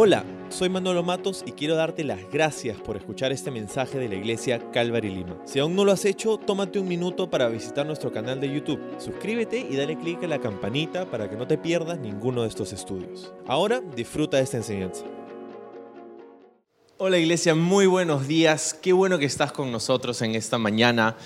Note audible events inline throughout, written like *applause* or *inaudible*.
Hola, soy Manolo Matos y quiero darte las gracias por escuchar este mensaje de la iglesia Calvary Lima. Si aún no lo has hecho, tómate un minuto para visitar nuestro canal de YouTube. Suscríbete y dale clic a la campanita para que no te pierdas ninguno de esestos estudios. Ahora disfruta de esta enseñanza. Hola iglesia, muy buenos días. Qué bueno que estás con nosotros en esta mañana.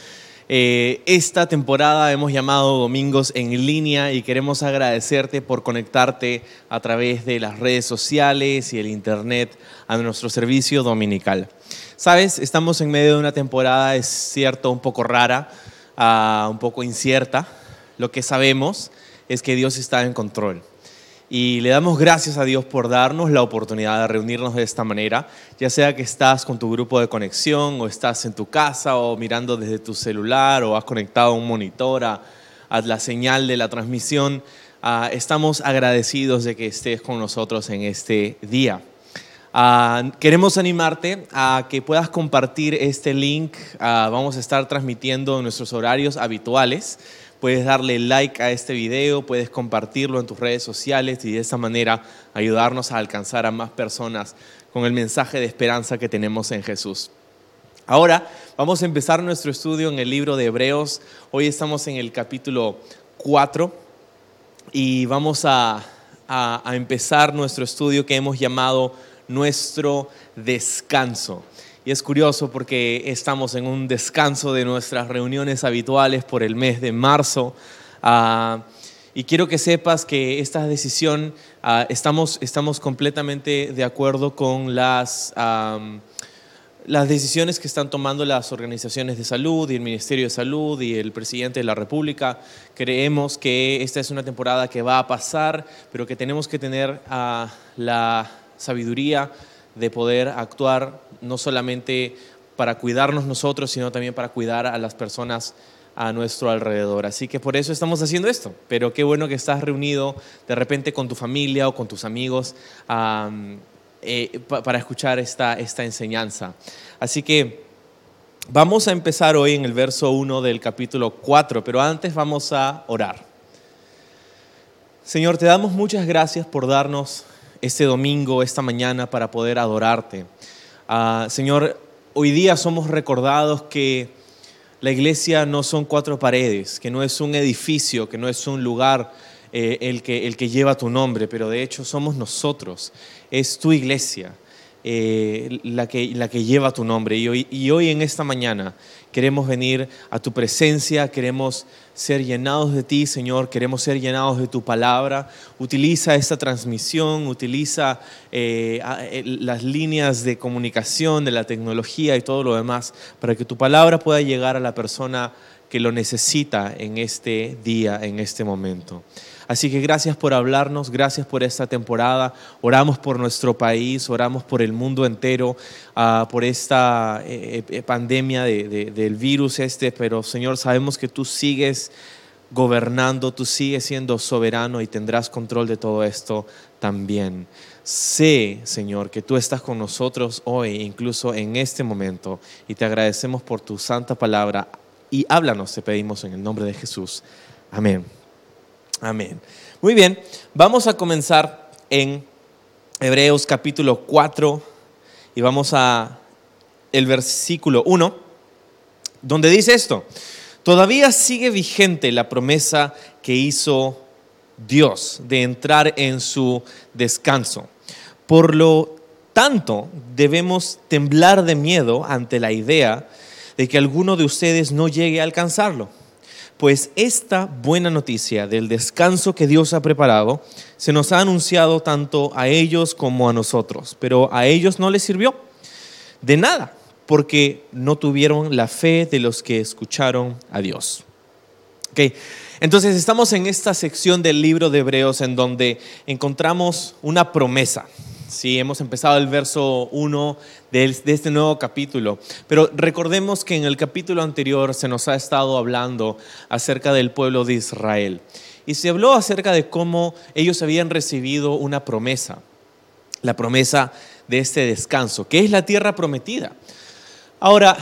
Eh, esta temporada hemos llamado Domingos en línea y queremos agradecerte por conectarte a través de las redes sociales y el internet a nuestro servicio dominical. Sabes, estamos en medio de una temporada, es cierto, un poco rara, uh, un poco incierta. Lo que sabemos es que Dios está en control. Y le damos gracias a Dios por darnos la oportunidad de reunirnos de esta manera, ya sea que estás con tu grupo de conexión o estás en tu casa o mirando desde tu celular o has conectado un monitor a, la señal de la transmisión. Uh, estamos agradecidos de que estés con nosotros en este día. Uh, queremos animarte a que puedas compartir este link. Uh, vamos a estar transmitiendo en nuestros horarios habituales puedes darle like a este video, puedes compartirlo en tus redes sociales y de esa manera ayudarnos a alcanzar a más personas con el mensaje de esperanza que tenemos en Jesús. Ahora vamos a empezar nuestro estudio en el libro de Hebreos. Hoy estamos en el capítulo 4 y vamos a, a, a empezar nuestro estudio que hemos llamado nuestro descanso. Y es curioso porque estamos en un descanso de nuestras reuniones habituales por el mes de marzo. Uh, y quiero que sepas que esta decisión, uh, estamos, estamos completamente de acuerdo con las, las decisiones que están tomando las organizaciones de salud y el Ministerio de Salud y el presidente de la República. Creemos que esta es una temporada que va a pasar, pero que tenemos que tener uh, la sabiduría de poder actuar no solamente para cuidarnos nosotros, sino también para cuidar a las personas a nuestro alrededor. Así que por eso estamos haciendo esto. Pero qué bueno que estás reunido de repente con tu familia o con tus amigos eh, para escuchar esta, esta enseñanza. Así que vamos a empezar hoy en el verso 1 del capítulo 4, pero antes vamos a orar. Señor, te damos muchas gracias por darnos este domingo, esta mañana, para poder adorarte. Ah, Señor, hoy día somos recordados que la iglesia no son cuatro paredes, que no es un edificio, que no es un lugar eh, el, que, el que lleva tu nombre, pero de hecho somos nosotros, es tu iglesia. Eh, la, que, la que lleva tu nombre. Y hoy, y hoy en esta mañana queremos venir a tu presencia, queremos ser llenados de ti, Señor, queremos ser llenados de tu palabra. Utiliza esta transmisión, utiliza eh, eh, las líneas de comunicación, de la tecnología y todo lo demás, para que tu palabra pueda llegar a la persona que lo necesita en este día, en este momento. Así que gracias por hablarnos, gracias por esta temporada. Oramos por nuestro país, oramos por el mundo entero, uh, por esta eh, eh, pandemia de, de, del virus este, pero Señor, sabemos que tú sigues gobernando, tú sigues siendo soberano y tendrás control de todo esto también. Sé, Señor, que tú estás con nosotros hoy, incluso en este momento, y te agradecemos por tu santa palabra. Y háblanos, te pedimos en el nombre de Jesús. Amén. Amén. Muy bien, vamos a comenzar en Hebreos capítulo 4 y vamos a el versículo 1, donde dice esto, todavía sigue vigente la promesa que hizo Dios de entrar en su descanso. Por lo tanto, debemos temblar de miedo ante la idea de que alguno de ustedes no llegue a alcanzarlo pues esta buena noticia del descanso que Dios ha preparado se nos ha anunciado tanto a ellos como a nosotros, pero a ellos no les sirvió de nada, porque no tuvieron la fe de los que escucharon a Dios. Okay. Entonces estamos en esta sección del libro de Hebreos en donde encontramos una promesa. Sí, hemos empezado el verso 1 de, este nuevo capítulo, pero recordemos que en el capítulo anterior se nos ha estado hablando acerca del pueblo de Israel y se habló acerca de cómo ellos habían recibido una promesa, la promesa de este descanso, que es la tierra prometida. Ahora,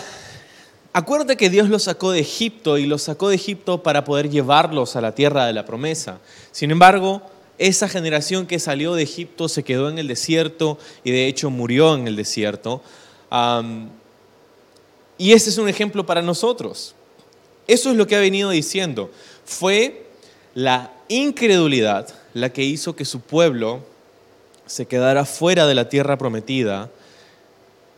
acuérdate que Dios los sacó de Egipto y los sacó de Egipto para poder llevarlos a la tierra de la promesa. Sin embargo, esa generación que salió de Egipto se quedó en el desierto y de hecho murió en el desierto. y ese es un ejemplo para nosotros. Eso es lo que ha venido diciendo. Fue la incredulidad la que hizo que su pueblo se quedara fuera de la tierra prometida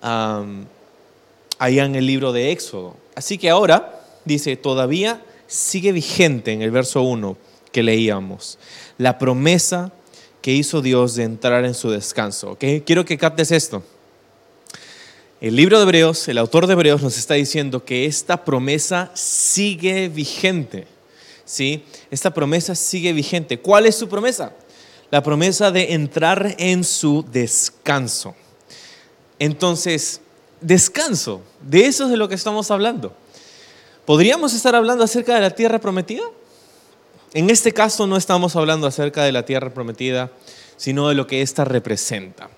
allá en el libro de Éxodo. Así que ahora, dice, todavía sigue vigente en el verso 1 que leíamos, la promesa que hizo Dios de entrar en su descanso. Quiero que captes esto. El libro de Hebreos, el autor de Hebreos nos está diciendo que esta promesa sigue vigente. ¿sí? Esta promesa sigue vigente. ¿Cuál es su promesa? La promesa de entrar en su descanso. Entonces, descanso, de eso es de lo que estamos hablando. ¿Podríamos estar hablando acerca de la tierra prometida? En este caso no estamos hablando acerca de la tierra prometida, sino de lo que ésta representa.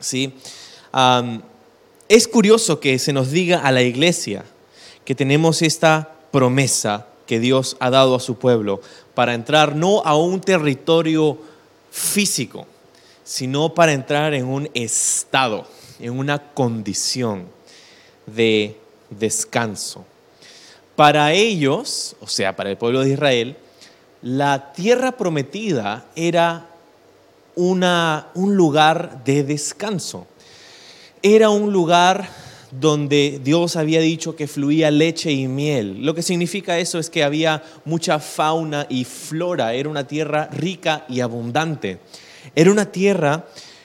¿Sí? es curioso que se nos diga a la iglesia que tenemos esta promesa que Dios ha dado a su pueblo para entrar no a un territorio físico, sino para entrar en un estado, en una condición de descanso. Para ellos, o sea, para el pueblo de Israel, la tierra prometida era una, un lugar de descanso. Era un lugar donde Dios había dicho que fluía leche y miel. Lo que significa eso es que había mucha fauna y flora, era una tierra rica y abundante. Era una tierra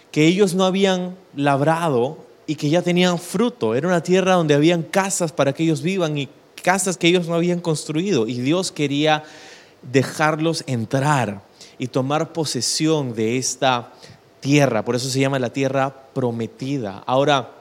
que ellos no habían labrado y que ya tenían fruto. Era una tierra donde habían casas para que ellos vivan y casas que ellos no habían construido. Y Dios quería dejarlos entrar y tomar posesión de esta tierra. Por eso se llama la tierra prometida. Ahora,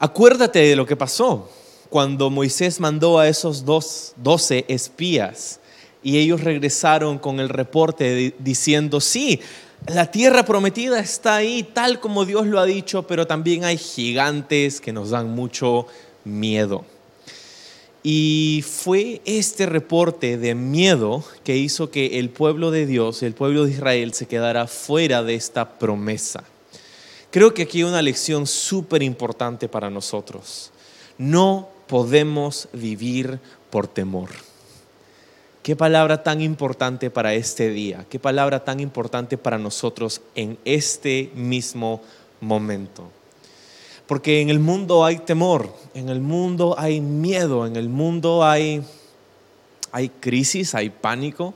Acuérdate de lo que pasó cuando Moisés mandó a esos dos, doce espías y ellos regresaron con el reporte diciendo, sí, la tierra prometida está ahí tal como Dios lo ha dicho, pero también hay gigantes que nos dan mucho miedo. Y fue este reporte de miedo que hizo que el pueblo de Dios, el pueblo de Israel, se quedara fuera de esta promesa. Creo que aquí hay una lección súper importante para nosotros. No podemos vivir por temor. Qué palabra tan importante para este día, qué palabra tan importante para nosotros en este mismo momento. Porque en el mundo hay temor, en el mundo hay miedo, en el mundo hay, hay crisis, hay pánico.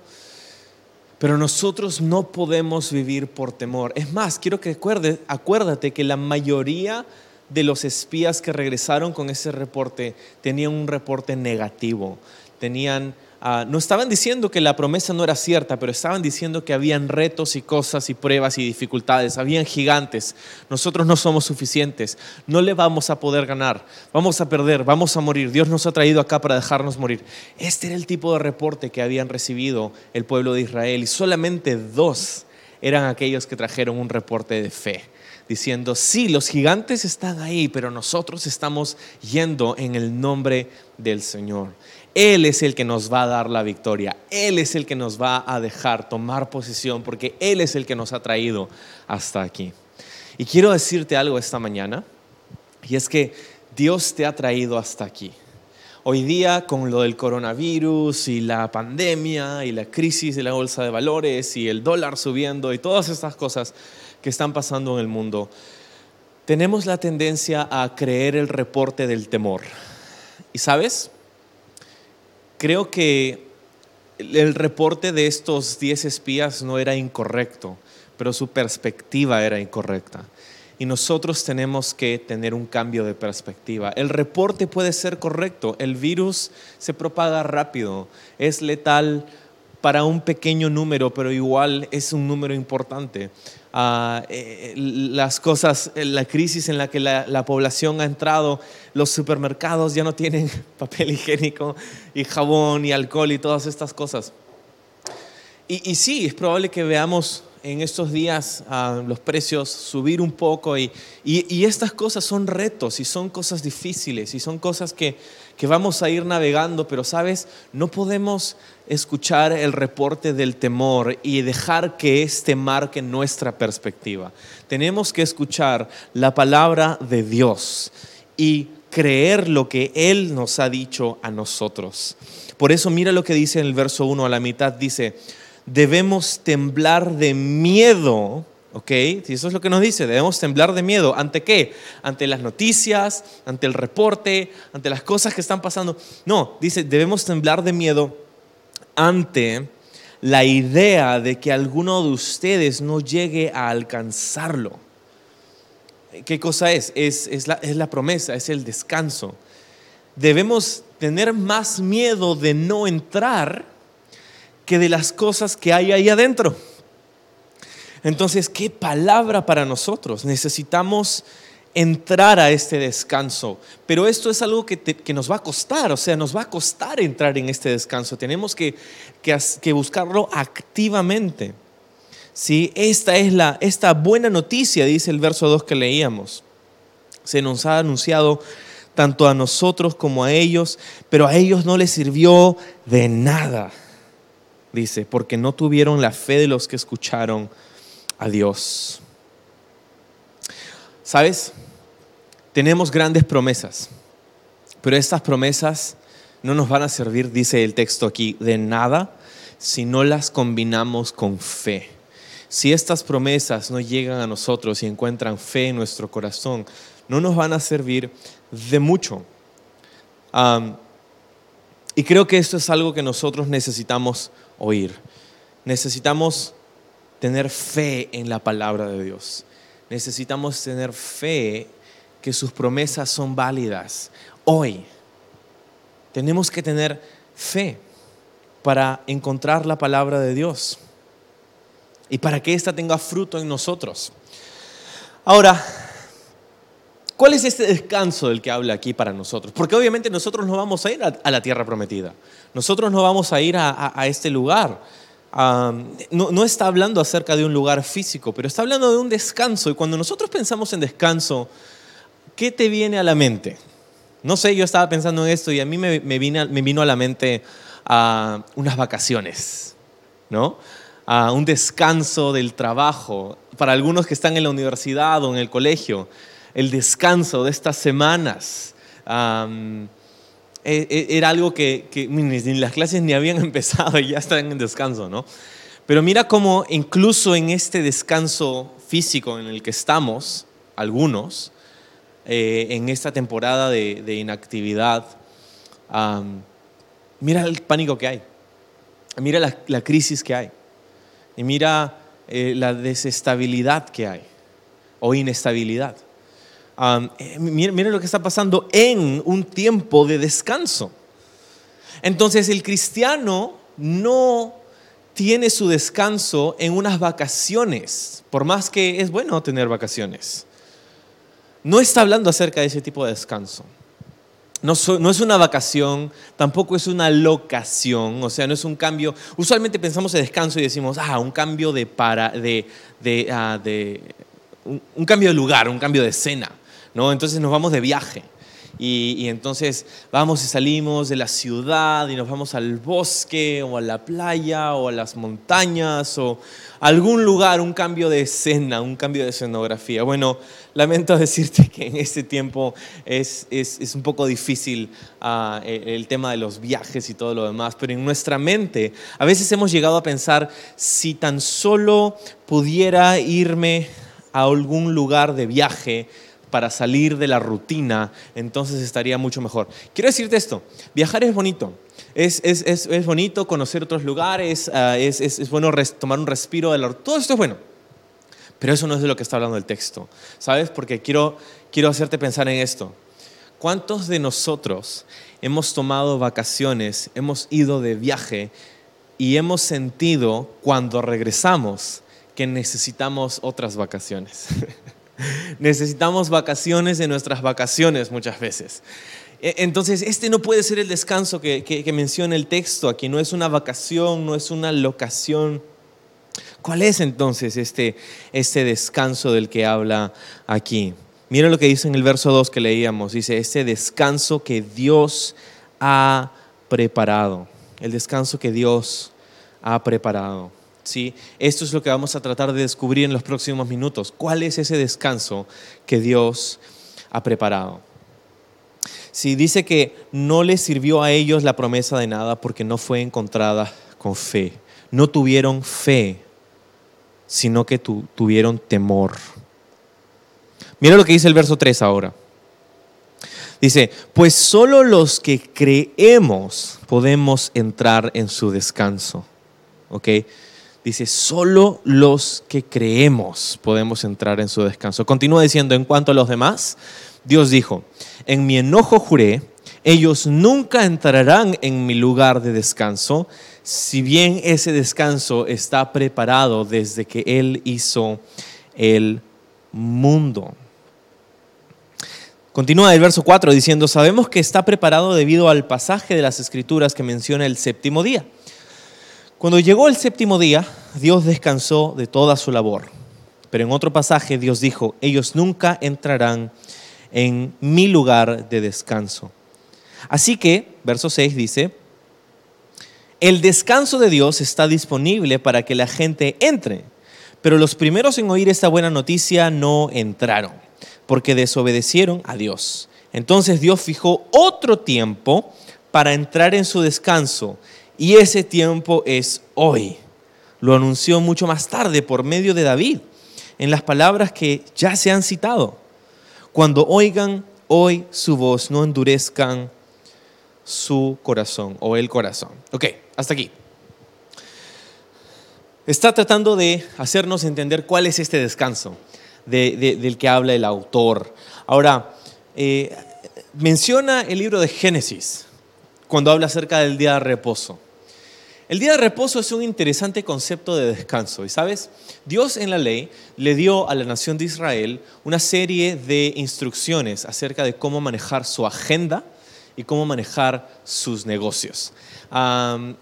Pero nosotros no podemos vivir por temor. Es más, quiero que acuerde, acuérdate que la mayoría de los espías que regresaron con ese reporte tenían un reporte negativo. Tenían Ah, no estaban diciendo que la promesa no era cierta, pero estaban diciendo que habían retos y cosas y pruebas y dificultades, habían gigantes. Nosotros no somos suficientes, no le vamos a poder ganar, vamos a perder, vamos a morir. Dios nos ha traído acá para dejarnos morir. Este era el tipo de reporte que habían recibido el pueblo de Israel y solamente dos eran aquellos que trajeron un reporte de fe diciendo, sí, los gigantes están ahí, pero nosotros estamos yendo en el nombre del Señor. Él es el que nos va a dar la victoria. Él es el que nos va a dejar tomar posición porque Él es el que nos ha traído hasta aquí. Y quiero decirte algo esta mañana, y es que Dios te ha traído hasta aquí. Hoy día con lo del coronavirus y la pandemia y la crisis de la bolsa de valores y el dólar subiendo y todas estas cosas que están pasando en el mundo, tenemos la tendencia a creer el reporte del temor. ¿Y sabes? Creo que el reporte de estos 10 espías no era incorrecto, pero su perspectiva era incorrecta. Y nosotros tenemos que tener un cambio de perspectiva. El reporte puede ser correcto, el virus se propaga rápido, es letal para un pequeño número, pero igual es un número importante. Ah, eh, las cosas, la crisis en la que la, población ha entrado, los supermercados ya no tienen *laughs* papel higiénico y jabón y alcohol y todas estas cosas. Y, sí, es probable que veamos en estos días ah, los precios subir un poco y, y, estas cosas son retos y son cosas difíciles y son cosas que, que vamos a ir navegando, pero sabes, no podemos escuchar el reporte del temor y dejar que este marque nuestra perspectiva. Tenemos que escuchar la palabra de Dios y creer lo que Él nos ha dicho a nosotros. Por eso mira lo que dice en el verso 1 a la mitad, dice, debemos temblar de miedo. ¿Ok? Si eso es lo que nos dice, debemos temblar de miedo. ¿Ante qué? Ante las noticias, ante el reporte, ante las cosas que están pasando. No, dice, debemos temblar de miedo ante la idea de que alguno de ustedes no llegue a alcanzarlo. ¿Qué cosa es? Es, es, la, es la promesa, es el descanso. Debemos tener más miedo de no entrar que de las cosas que hay ahí adentro. Entonces, ¿qué palabra para nosotros? Necesitamos entrar a este descanso, pero esto es algo que, nos va a costar, o sea, nos va a costar entrar en este descanso, tenemos que, que, buscarlo activamente. ¿Sí? Esta es la, esta buena noticia, dice el verso 2 que leíamos. Se nos ha anunciado tanto a nosotros como a ellos, pero a ellos no les sirvió de nada dice, porque no tuvieron la fe de los que escucharon a Dios. ¿Sabes? Tenemos grandes promesas, pero estas promesas no nos van a servir, dice el texto aquí, de nada si no las combinamos con fe. Si estas promesas no llegan a nosotros y encuentran fe en nuestro corazón, no nos van a servir de mucho. y creo que esto es algo que nosotros necesitamos oír. Necesitamos tener fe en la palabra de Dios. Necesitamos tener fe que sus promesas son válidas. Hoy tenemos que tener fe para encontrar la palabra de Dios y para que ésta tenga fruto en nosotros. Ahora, ¿cuál es este descanso del que habla aquí para nosotros? Porque obviamente nosotros no vamos a ir a, la tierra prometida. Nosotros no vamos a ir a, este lugar. no, no, está hablando acerca de un lugar físico, pero está hablando de un descanso. Y cuando nosotros pensamos en descanso, ¿qué te viene a la mente? No sé, yo estaba pensando en esto y a mí me, me, me vino a la mente a unas vacaciones, ¿no? A un descanso del trabajo. Para algunos que están en la universidad o en el colegio, el descanso de estas semanas. E, e, era algo que, ni las clases ni habían *laughs* empezado y ya están en descanso, ¿no? Pero mira cómo incluso en este descanso físico en el que estamos, algunos, eh, en esta temporada de, inactividad, mira el pánico que hay, mira la, crisis que hay, y mira eh, la desestabilidad que hay, o inestabilidad. Eh, miren, lo que está pasando en un tiempo de descanso. Entonces el cristiano no tiene su descanso en unas vacaciones, por más que es bueno tener vacaciones. No está hablando acerca de ese tipo de descanso. No, es una vacación, tampoco es una locación, o sea, no es un cambio. Usualmente pensamos en descanso y decimos, ah, un cambio de para, de, de, ah, un, cambio de lugar, un cambio de escena. ¿No? Entonces nos vamos de viaje. Y, entonces vamos y salimos de la ciudad y nos vamos al bosque o a la playa o a las montañas o algún lugar, un cambio de escena, un cambio de escenografía. Bueno, lamento *laughs* decirte que en este tiempo es, es, un poco difícil ah, el tema de los viajes y todo lo demás, pero en nuestra mente a veces hemos llegado a pensar si tan solo pudiera irme a algún lugar de viaje, para salir de la rutina, entonces estaría mucho mejor. Quiero decirte esto, viajar es bonito, es, es, es, es bonito conocer otros lugares, uh, es, bueno tomar un respiro, de la, todo esto es bueno, pero eso no es de lo que está hablando el texto, ¿sabes? Porque quiero, quiero hacerte pensar en esto. ¿Cuántos de nosotros hemos tomado vacaciones, hemos ido de viaje y hemos sentido cuando regresamos que necesitamos otras vacaciones? *laughs* Necesitamos vacaciones de nuestras vacaciones muchas veces. E, entonces, este no puede ser el descanso que, menciona el texto aquí. No es una vacación, no es una locación. ¿Cuál es entonces este, este descanso del que habla aquí? Mira lo que dice en el verso 2 que leíamos. Dice, este descanso que Dios ha preparado. El descanso que Dios ha preparado. ¿Sí? Esto es lo que vamos a tratar de descubrir en los próximos minutos. ¿Cuál es ese descanso que Dios ha preparado? Si dice que no les sirvió a ellos la promesa de nada porque no fue encontrada con fe. No tuvieron fe sino que tuvieron temor. Mira lo que dice el verso 3 ahora. Dice, pues solo los que creemos podemos entrar en su descanso. ¿Ok? Dice, solo los que creemos podemos entrar en su descanso. Continúa diciendo, en cuanto a los demás, Dios dijo, en mi enojo juré, ellos nunca entrarán en mi lugar de descanso, si bien ese descanso está preparado desde que Él hizo el mundo. Continúa el verso 4 diciendo, sabemos que está preparado debido al pasaje de las escrituras que menciona el séptimo día. Cuando llegó el séptimo día, Dios descansó de toda su labor. Pero en otro pasaje Dios dijo, ellos nunca entrarán en mi lugar de descanso. Así que, verso 6 dice, el descanso de Dios está disponible para que la gente entre, pero los primeros en oír esta buena noticia no entraron, porque desobedecieron a Dios. Entonces Dios fijó otro tiempo para entrar en su descanso, y ese tiempo es hoy. Lo anunció mucho más tarde por medio de David, en las palabras que ya se han citado. Cuando oigan hoy su voz, no endurezcan su corazón o el corazón. Ok, hasta aquí. Está tratando de hacernos entender cuál es este descanso del que habla el autor. Ahora, eh, menciona el libro de Génesis cuando habla acerca del día de reposo. El día de reposo es un interesante concepto de descanso. Y sabes, Dios en la ley le dio a la nación de Israel una serie de instrucciones acerca de cómo manejar su agenda y cómo manejar sus negocios.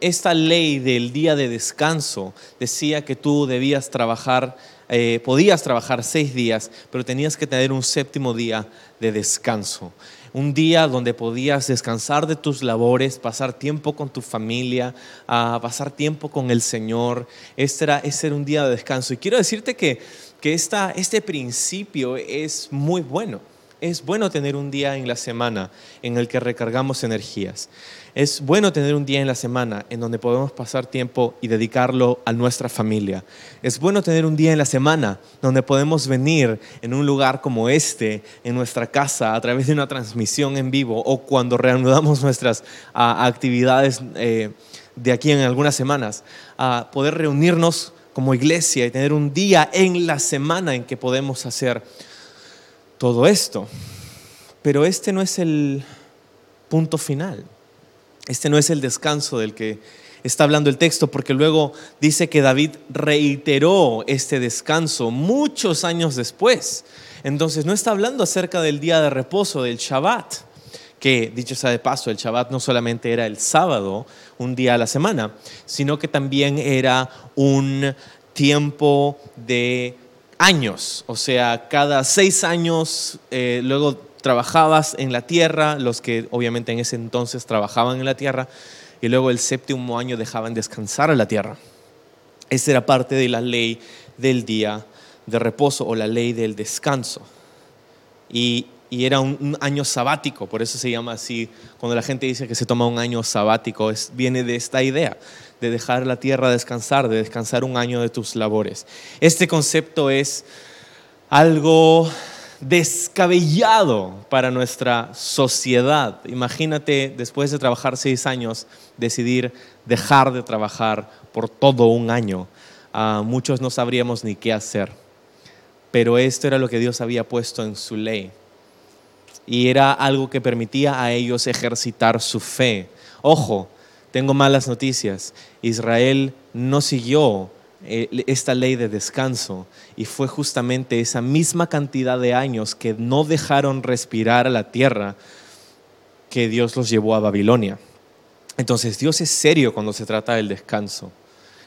esta ley del día de descanso decía que tú debías trabajar, eh, podías trabajar seis días, pero tenías que tener un séptimo día de descanso. Un día donde podías descansar de tus labores, pasar tiempo con tu familia, pasar tiempo con el Señor. Este era, era un día de descanso. Y quiero decirte que, que esta, este principio es muy bueno es bueno tener un día en la semana en el que recargamos energías. Es bueno tener un día en la semana en donde podemos pasar tiempo y dedicarlo a nuestra familia. Es bueno tener un día en la semana donde podemos venir en un lugar como este, en nuestra casa, a través de una transmisión en vivo o cuando reanudamos nuestras ah, actividades eh, de aquí en algunas semanas, a poder reunirnos como iglesia y tener un día en la semana en que podemos hacer todo esto. Pero este no es el punto final. Este no es el descanso del que está hablando el texto, porque luego dice que David reiteró este descanso muchos años después. Entonces no está hablando acerca del día de reposo, del Shabbat, que dicho sea de paso, el Shabbat no solamente era el sábado, un día a la semana, sino que también era un tiempo de años, o sea, cada seis años eh, luego trabajabas en la tierra, los que obviamente en ese entonces trabajaban en la tierra, y luego el séptimo año dejaban descansar a la tierra. Esa era parte de la ley del día de reposo o la ley del descanso. Y, era un, año sabático, por eso se llama así. Cuando la gente dice que se toma un año sabático, es, viene de esta idea de dejar la tierra descansar, de descansar un año de tus labores. Este concepto es algo descabellado para nuestra sociedad. Imagínate, después de trabajar seis años, decidir dejar de trabajar por todo un año. Ah, muchos no sabríamos ni qué hacer. Pero esto era lo que Dios había puesto en su ley. Y era algo que permitía a ellos ejercitar su fe. Ojo, tengo malas noticias. Israel no siguió eh, esta ley de descanso y fue justamente esa misma cantidad de años que no dejaron respirar a la tierra que Dios los llevó a Babilonia. Entonces Dios es serio cuando se trata del descanso.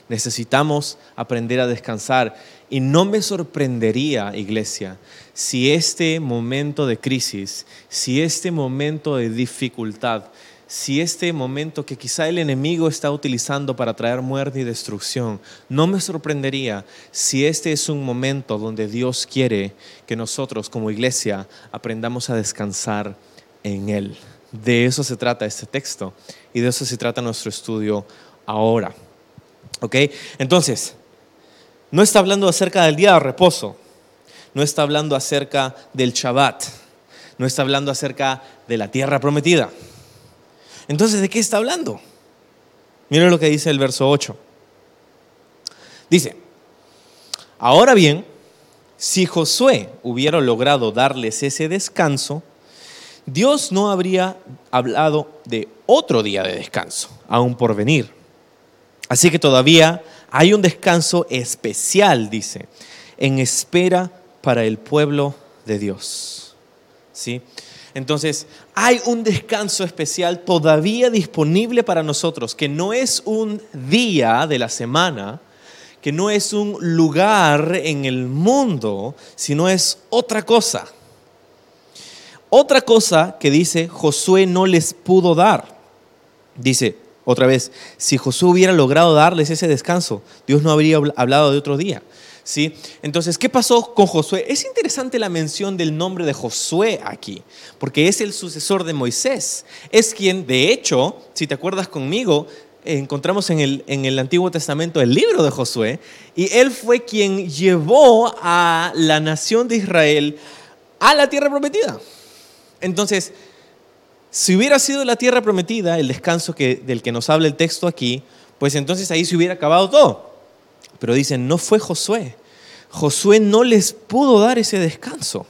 Necesitamos aprender a descansar. Y no me sorprendería, iglesia, si este momento de crisis, si este momento de dificultad, si este momento que quizá el enemigo está utilizando para traer muerte y destrucción, no me sorprendería si este es un momento donde Dios quiere que nosotros como iglesia aprendamos a descansar en Él. De eso se trata este texto y de eso se trata nuestro estudio ahora. ¿Ok? Entonces, no está hablando acerca del día de reposo, no está hablando acerca del Shabbat, no está hablando acerca de la tierra prometida entonces, ¿de qué está hablando? Miren lo que dice el verso 8. Dice, ahora bien, si Josué hubiera logrado darles ese descanso, Dios no habría hablado de otro día de descanso, aún por venir. Así que todavía hay un descanso especial, dice, en espera para el pueblo de Dios. ¿Sí? Entonces, hay un descanso especial todavía disponible para nosotros, que no es un día de la semana, que no es un lugar en el mundo, sino es otra cosa. Otra cosa que dice Josué no les pudo dar. Dice otra vez, si Josué hubiera logrado darles ese descanso, Dios no habría hablado de otro día. ¿Sí? Entonces, ¿qué pasó con Josué? Es interesante la mención del nombre de Josué aquí, porque es el sucesor de Moisés. Es quien, de hecho, si te acuerdas conmigo, encontramos en el, en el Antiguo Testamento el libro de Josué, y él fue quien llevó a la nación de Israel a la tierra prometida. Entonces, si hubiera sido la tierra prometida, el descanso que, del que nos habla el texto aquí, pues entonces ahí se hubiera acabado todo. Pero dicen, no fue Josué. Josué no les pudo dar ese descanso.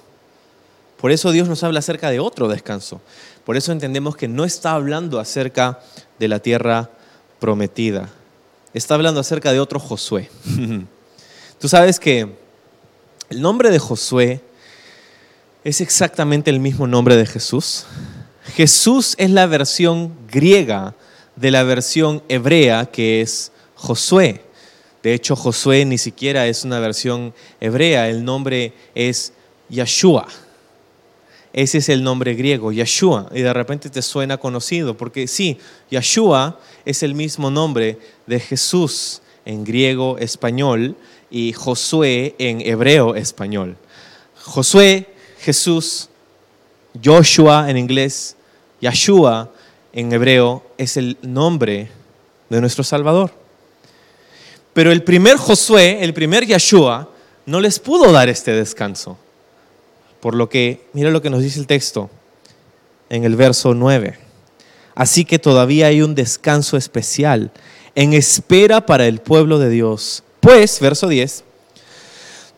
Por eso Dios nos habla acerca de otro descanso. Por eso entendemos que no está hablando acerca de la tierra prometida. Está hablando acerca de otro Josué. *laughs* Tú sabes que el nombre de Josué es exactamente el mismo nombre de Jesús. Jesús es la versión griega de la versión hebrea que es Josué. De hecho, Josué ni siquiera es una versión hebrea, el nombre es Yeshua. Ese es el nombre griego, Yeshua, y de repente te suena conocido, porque sí, Yeshua es el mismo nombre de Jesús en griego español y Josué en hebreo español. Josué, Jesús, Joshua en inglés, Yeshua en hebreo es el nombre de nuestro Salvador. Pero el primer Josué, el primer Yeshua, no les pudo dar este descanso. Por lo que, mira lo que nos dice el texto en el verso 9. Así que todavía hay un descanso especial en espera para el pueblo de Dios. Pues, verso 10,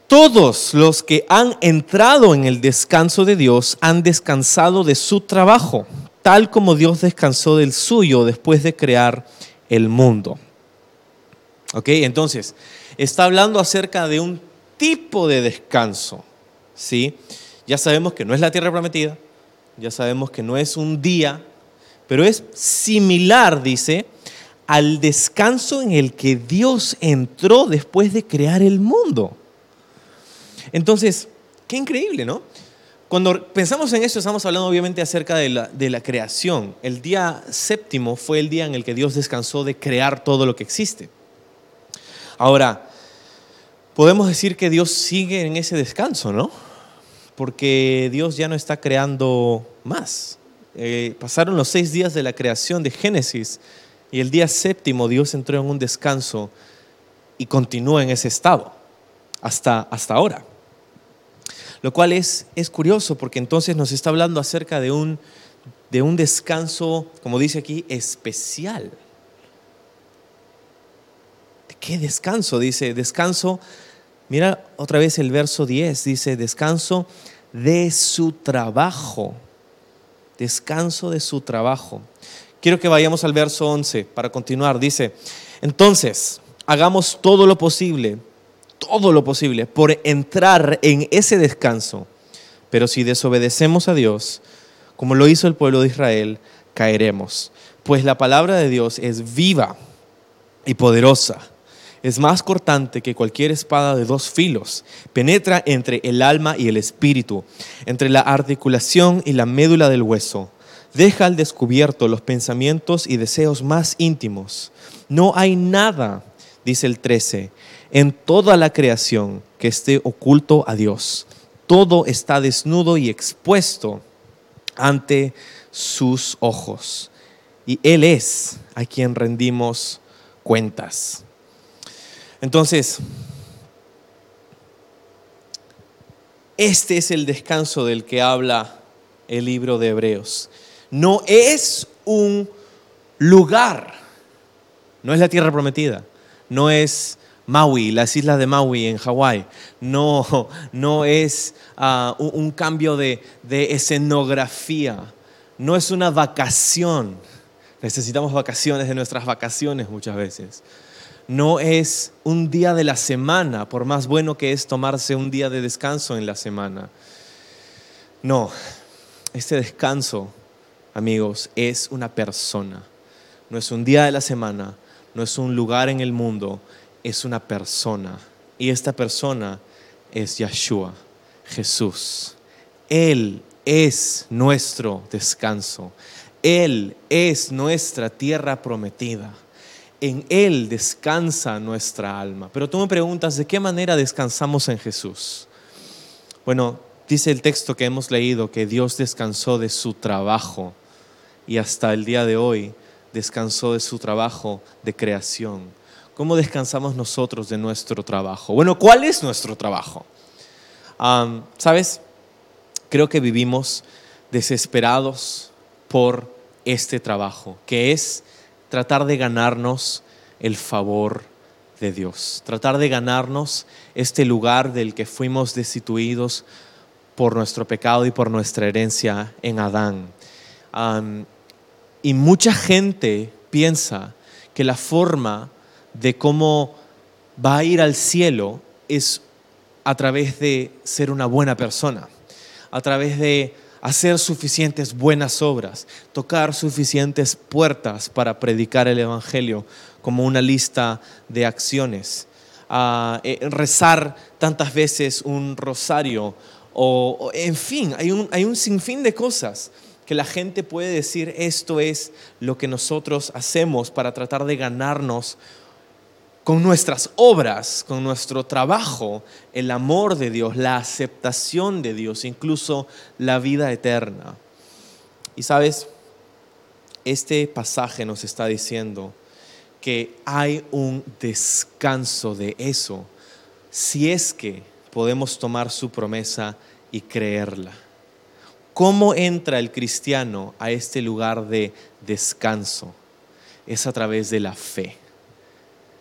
todos los que han entrado en el descanso de Dios han descansado de su trabajo, tal como Dios descansó del suyo después de crear el mundo. ¿Ok? Entonces, está hablando acerca de un tipo de descanso. ¿Sí? Ya sabemos que no es la tierra prometida, ya sabemos que no es un día, pero es similar, dice, al descanso en el que Dios entró después de crear el mundo. Entonces, qué increíble, ¿no? Cuando pensamos en eso, estamos hablando obviamente acerca de la, de la, creación. El día séptimo fue el día en el que Dios descansó de crear todo lo que existe. Ahora, podemos decir que Dios sigue en ese descanso, ¿no? Porque Dios ya no está creando más. Eh, pasaron los seis días de la creación de Génesis y el día séptimo Dios entró en un descanso y continúa en ese estado hasta, hasta ahora. Lo cual es, es curioso porque entonces nos está hablando acerca de un, de un descanso, como dice aquí, especial. ¿Qué descanso? Dice, descanso, mira otra vez el verso 10, dice, descanso de su trabajo. Descanso de su trabajo. Quiero que vayamos al verso 11 para continuar. Dice, entonces, hagamos todo lo posible, todo lo posible por entrar en ese descanso. Pero si desobedecemos a Dios, como lo hizo el pueblo de Israel, caeremos. Pues la palabra de Dios es viva y poderosa es más cortante que cualquier espada de dos filos, penetra entre el alma y el espíritu, entre la articulación y la médula del hueso, deja al descubierto los pensamientos y deseos más íntimos. No hay nada, dice el 13, en toda la creación que esté oculto a Dios. Todo está desnudo y expuesto ante sus ojos. Y Él es a quien rendimos cuentas. Entonces, este es el descanso del que habla el libro de Hebreos. No es un lugar, no es la tierra prometida, no es Maui, las islas de Maui en Hawái, no, no es ah, un, cambio de escenografía, no es una vacación. Necesitamos vacaciones de nuestras vacaciones muchas veces no es un día de la semana, por más bueno que es tomarse un día de descanso en la semana. No, este descanso, amigos, es una persona. No es un día de la semana, no es un lugar en el mundo, es una persona. Y esta persona es Yeshua, Jesús. Él es nuestro descanso. Él es nuestra tierra prometida en Él descansa nuestra alma. Pero tú me preguntas, ¿de qué manera descansamos en Jesús? Bueno, dice el texto que hemos leído que Dios descansó de su trabajo y hasta el día de hoy descansó de su trabajo de creación. ¿Cómo descansamos nosotros de nuestro trabajo? Bueno, ¿cuál es nuestro trabajo? ¿Sabes? Creo que vivimos desesperados por este trabajo, que es tratar de ganarnos el favor de Dios, tratar de ganarnos este lugar del que fuimos destituidos por nuestro pecado y por nuestra herencia en Adán. y mucha gente piensa que la forma de cómo va a ir al cielo es a través de ser una buena persona, a través de hacer suficientes buenas obras, tocar suficientes puertas para predicar el Evangelio como una lista de acciones, eh, rezar tantas veces un rosario, o, en fin, hay un, hay un sinfín de cosas que la gente puede decir esto es lo que nosotros hacemos para tratar de ganarnos con nuestras obras, con nuestro trabajo, el amor de Dios, la aceptación de Dios, incluso la vida eterna. Y sabes, este pasaje nos está diciendo que hay un descanso de eso, si es que podemos tomar su promesa y creerla. ¿Cómo entra el cristiano a este lugar de descanso? Es a través de la fe.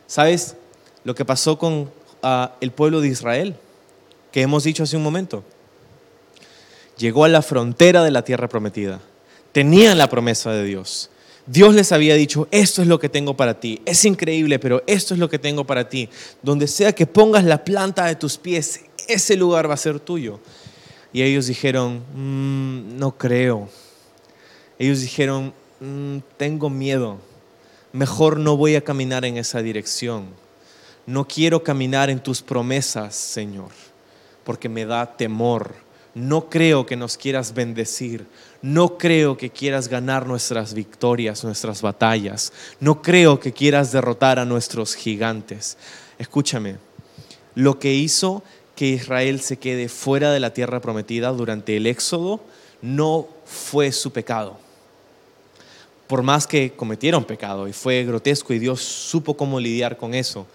¿Sabes lo que pasó con ah, el pueblo de Israel? Que hemos dicho hace un momento. Llegó a la frontera de la tierra prometida. Tenían la promesa de Dios. Dios les había dicho, esto es lo que tengo para ti. Es increíble, pero esto es lo que tengo para ti. Donde sea que pongas la planta de tus pies, ese lugar va a ser tuyo. Y ellos dijeron, mm, no creo. Ellos dijeron, mm, tengo miedo mejor no voy a caminar en esa dirección. No quiero caminar en tus promesas, Señor, porque me da temor. No creo que nos quieras bendecir. No creo que quieras ganar nuestras victorias, nuestras batallas. No creo que quieras derrotar a nuestros gigantes. Escúchame, lo que hizo que Israel se quede fuera de la tierra prometida durante el éxodo no fue su pecado por más que cometieron pecado y fue grotesco y Dios supo cómo lidiar con eso.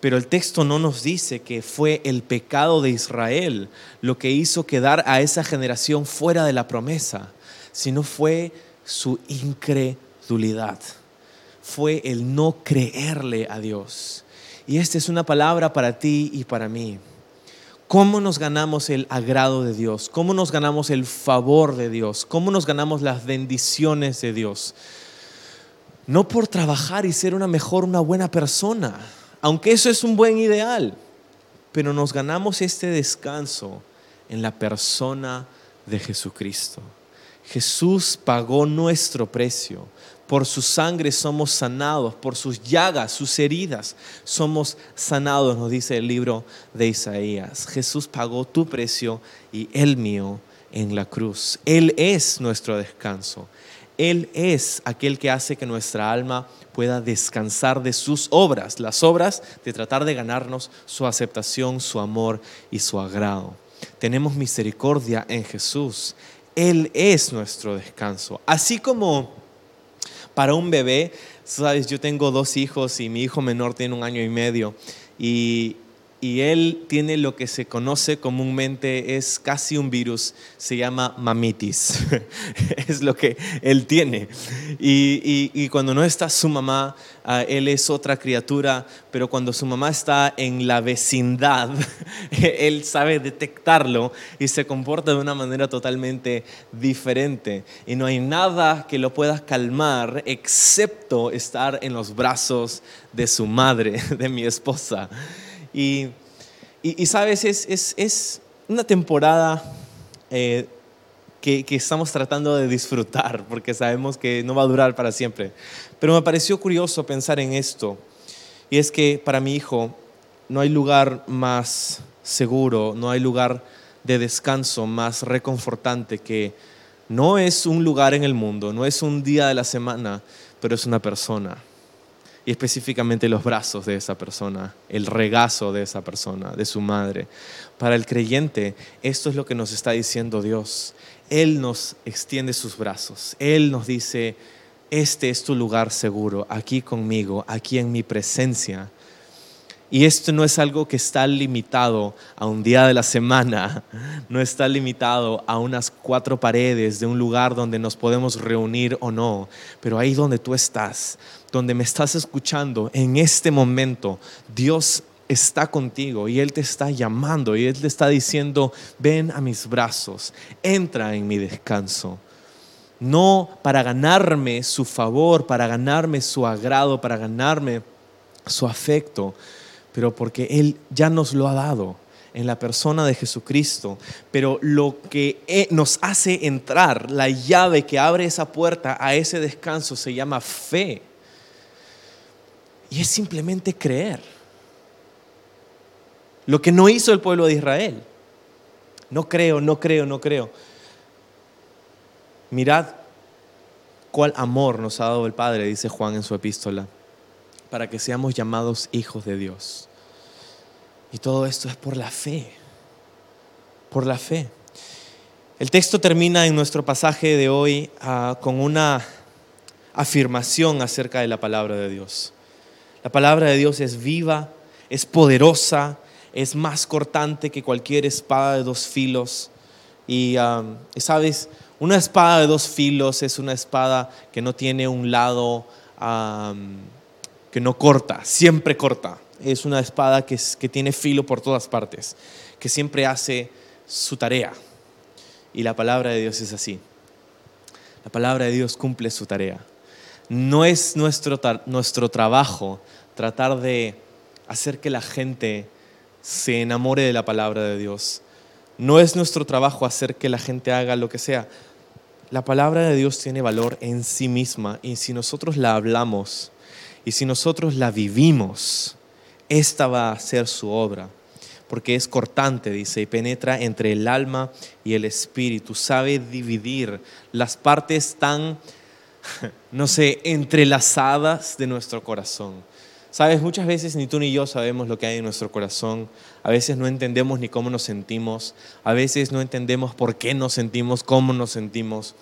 Pero el texto no nos dice que fue el pecado de Israel lo que hizo quedar a esa generación fuera de la promesa, sino fue su incredulidad, fue el no creerle a Dios. Y esta es una palabra para ti y para mí. ¿Cómo nos ganamos el agrado de Dios? ¿Cómo nos ganamos el favor de Dios? ¿Cómo nos ganamos las bendiciones de Dios? No por trabajar y ser una mejor, una buena persona, aunque eso es un buen ideal, pero nos ganamos este descanso en la persona de Jesucristo. Jesús pagó nuestro precio. Por su sangre somos sanados, por sus llagas, sus heridas, somos sanados, nos dice el libro de Isaías. Jesús pagó tu precio y el mío en la cruz. Él es nuestro descanso. Él es aquel que hace que nuestra alma pueda descansar de sus obras, las obras de tratar de ganarnos su aceptación, su amor y su agrado. Tenemos misericordia en Jesús. Él es nuestro descanso. Así como para un bebé, sabes, yo tengo dos hijos y mi hijo menor tiene un año y medio. Y, y él tiene lo que se conoce comúnmente, es casi un virus, se llama mamitis, *laughs* es lo que él tiene. Y, cuando no está su mamá, uh, él es otra criatura, pero cuando su mamá está en la vecindad, *laughs* él sabe detectarlo y se comporta de una manera totalmente diferente. Y no hay nada que lo pueda calmar excepto estar en los brazos de su madre, *laughs* de mi esposa. Y, sabes, es, es, es, una temporada eh, que, que, estamos tratando de disfrutar, porque sabemos que no va a durar para siempre. Pero me pareció curioso pensar en esto, y es que para mi hijo no hay lugar más seguro, no hay lugar de descanso más reconfortante que no es un lugar en el mundo, no es un día de la semana, pero es una persona y específicamente los brazos de esa persona, el regazo de esa persona, de su madre. Para el creyente, esto es lo que nos está diciendo Dios. Él nos extiende sus brazos. Él nos dice, este es tu lugar seguro, aquí conmigo, aquí en mi presencia. Y esto no es algo que está limitado a un día de la semana, *laughs* no está limitado a unas cuatro paredes de un lugar donde nos podemos reunir o no, pero ahí donde tú estás, donde me estás escuchando en este momento, Dios está contigo y Él te está llamando y Él te está diciendo, ven a mis brazos, entra en mi descanso. No para ganarme su favor, para ganarme su agrado, para ganarme su afecto, pero porque Él ya nos lo ha dado en la persona de Jesucristo. Pero lo que e, nos hace entrar, la llave que abre esa puerta a ese descanso se llama fe. Y es simplemente creer. Lo que no hizo el pueblo de Israel. No creo, no creo, no creo. Mirad cuál amor nos ha dado el Padre, dice Juan en su epístola, para que seamos llamados hijos de Dios. Y todo esto es por la fe, por la fe. El texto termina en nuestro pasaje de hoy ah, con una afirmación acerca de la palabra de Dios. La palabra de Dios es viva, es poderosa, es más cortante que cualquier espada de dos filos. Y um, sabes, una espada de dos filos es una espada que no tiene un lado um, que no corta, siempre corta. Es una espada que, que tiene filo por todas partes, que siempre hace su tarea. Y la palabra de Dios es así. La palabra de Dios cumple su tarea. No es nuestro, nuestro trabajo tratar de hacer que la gente se enamore de la palabra de Dios. No es nuestro trabajo hacer que la gente haga lo que sea. La palabra de Dios tiene valor en sí misma y si nosotros la hablamos y si nosotros la vivimos, esta va a ser su obra, porque es cortante, dice, y penetra entre el alma y el espíritu, sabe dividir las partes tan *laughs* no sé, entrelazadas de nuestro corazón. Sabes, muchas veces ni tú ni yo sabemos lo que hay en nuestro corazón. A veces no entendemos ni cómo nos sentimos. A veces no entendemos por qué nos sentimos, cómo nos sentimos.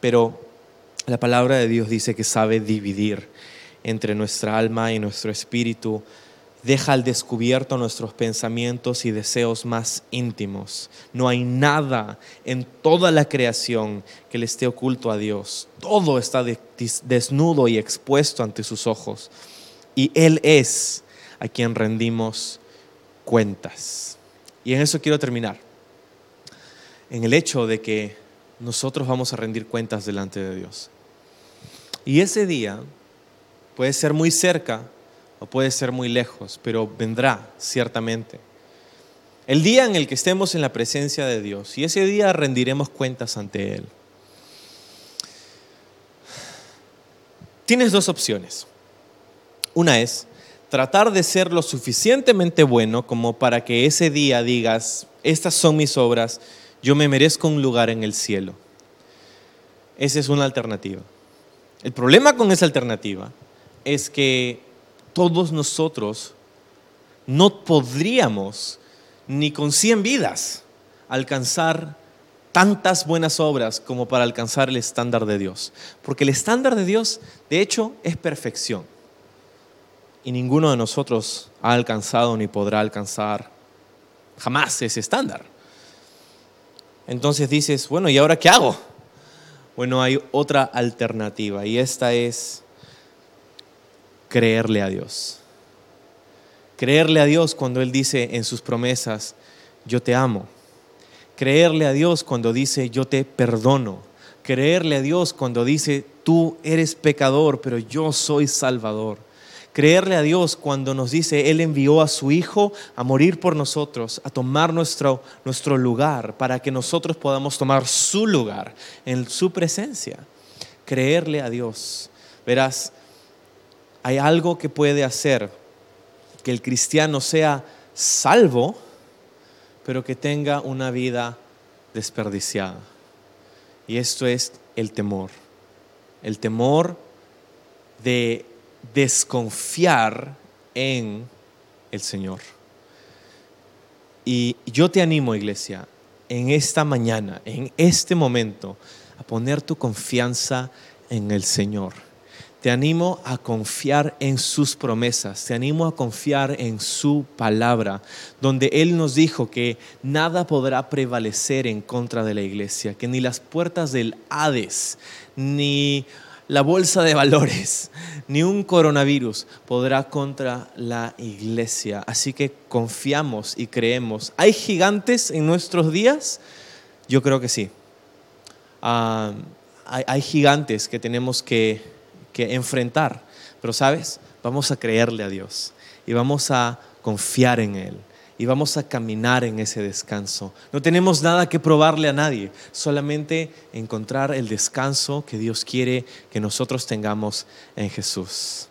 Pero la palabra de Dios dice que sabe dividir entre nuestra alma y nuestro espíritu deja al descubierto nuestros pensamientos y deseos más íntimos. No hay nada en toda la creación que le esté oculto a Dios. Todo está desnudo y expuesto ante sus ojos. Y Él es a quien rendimos cuentas. Y en eso quiero terminar. En el hecho de que nosotros vamos a rendir cuentas delante de Dios. Y ese día puede ser muy cerca o puede ser muy lejos, pero vendrá ciertamente. El día en el que estemos en la presencia de Dios y ese día rendiremos cuentas ante Él. Tienes dos opciones. Una es tratar de ser lo suficientemente bueno como para que ese día digas, estas son mis obras, yo me merezco un lugar en el cielo. Esa es una alternativa. El problema con esa alternativa es que todos nosotros no podríamos ni con 100 vidas alcanzar tantas buenas obras como para alcanzar el estándar de Dios. Porque el estándar de Dios, de hecho, es perfección. Y ninguno de nosotros ha alcanzado ni podrá alcanzar jamás ese estándar. Entonces dices, bueno, ¿y ahora qué hago? Bueno, hay otra alternativa y esta es creerle a Dios. Creerle a Dios cuando Él dice en sus promesas, yo te amo. Creerle a Dios cuando dice, yo te perdono. Creerle a Dios cuando dice, tú eres pecador, pero yo soy salvador. Creerle a Dios cuando nos dice, Él envió a su Hijo a morir por nosotros, a tomar nuestro, nuestro lugar, para que nosotros podamos tomar su lugar en su presencia. Creerle a Dios. Verás, hay algo que puede hacer que el cristiano sea salvo, pero que tenga una vida desperdiciada. Y esto es el temor. El temor de desconfiar en el Señor. Y yo te animo, iglesia, en esta mañana, en este momento, a poner tu confianza en el Señor te animo a confiar en sus promesas, te animo a confiar en su palabra, donde Él nos dijo que nada podrá prevalecer en contra de la iglesia, que ni las puertas del Hades, ni la bolsa de valores, *laughs* ni un coronavirus podrá contra la iglesia. Así que confiamos y creemos. ¿Hay gigantes en nuestros días? Yo creo que sí. Ah, hay gigantes que tenemos que enfrentar. Pero sabes, vamos a creerle a Dios y vamos a confiar en Él y vamos a caminar en ese descanso. No tenemos nada que probarle a nadie, solamente encontrar el descanso que Dios quiere que nosotros tengamos en Jesús.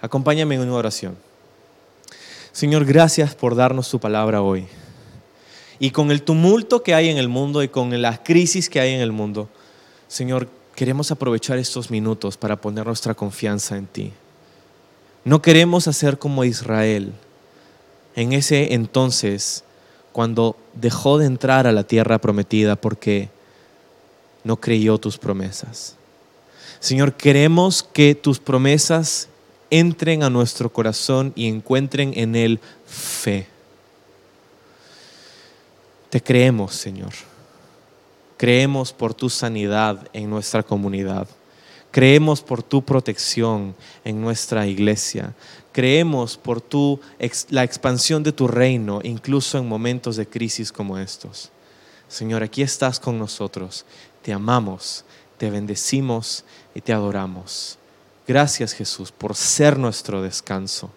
Acompáñame en una oración. Señor, gracias por darnos tu palabra hoy. Y con el tumulto que hay en el mundo y con la crisis que hay en el mundo, Señor, queremos aprovechar estos minutos para poner nuestra confianza en ti. No queremos hacer como Israel en ese entonces cuando dejó de entrar a la tierra prometida porque no creyó tus promesas. Señor, queremos que tus promesas entren a nuestro corazón y encuentren en él fe. Te creemos, Señor. Creemos por tu sanidad en nuestra comunidad. Creemos por tu protección en nuestra iglesia. Creemos por tu, la expansión de tu reino, incluso en momentos de crisis como estos. Señor, aquí estás con nosotros. Te amamos, te bendecimos y te adoramos. Gracias Jesús por ser nuestro descanso.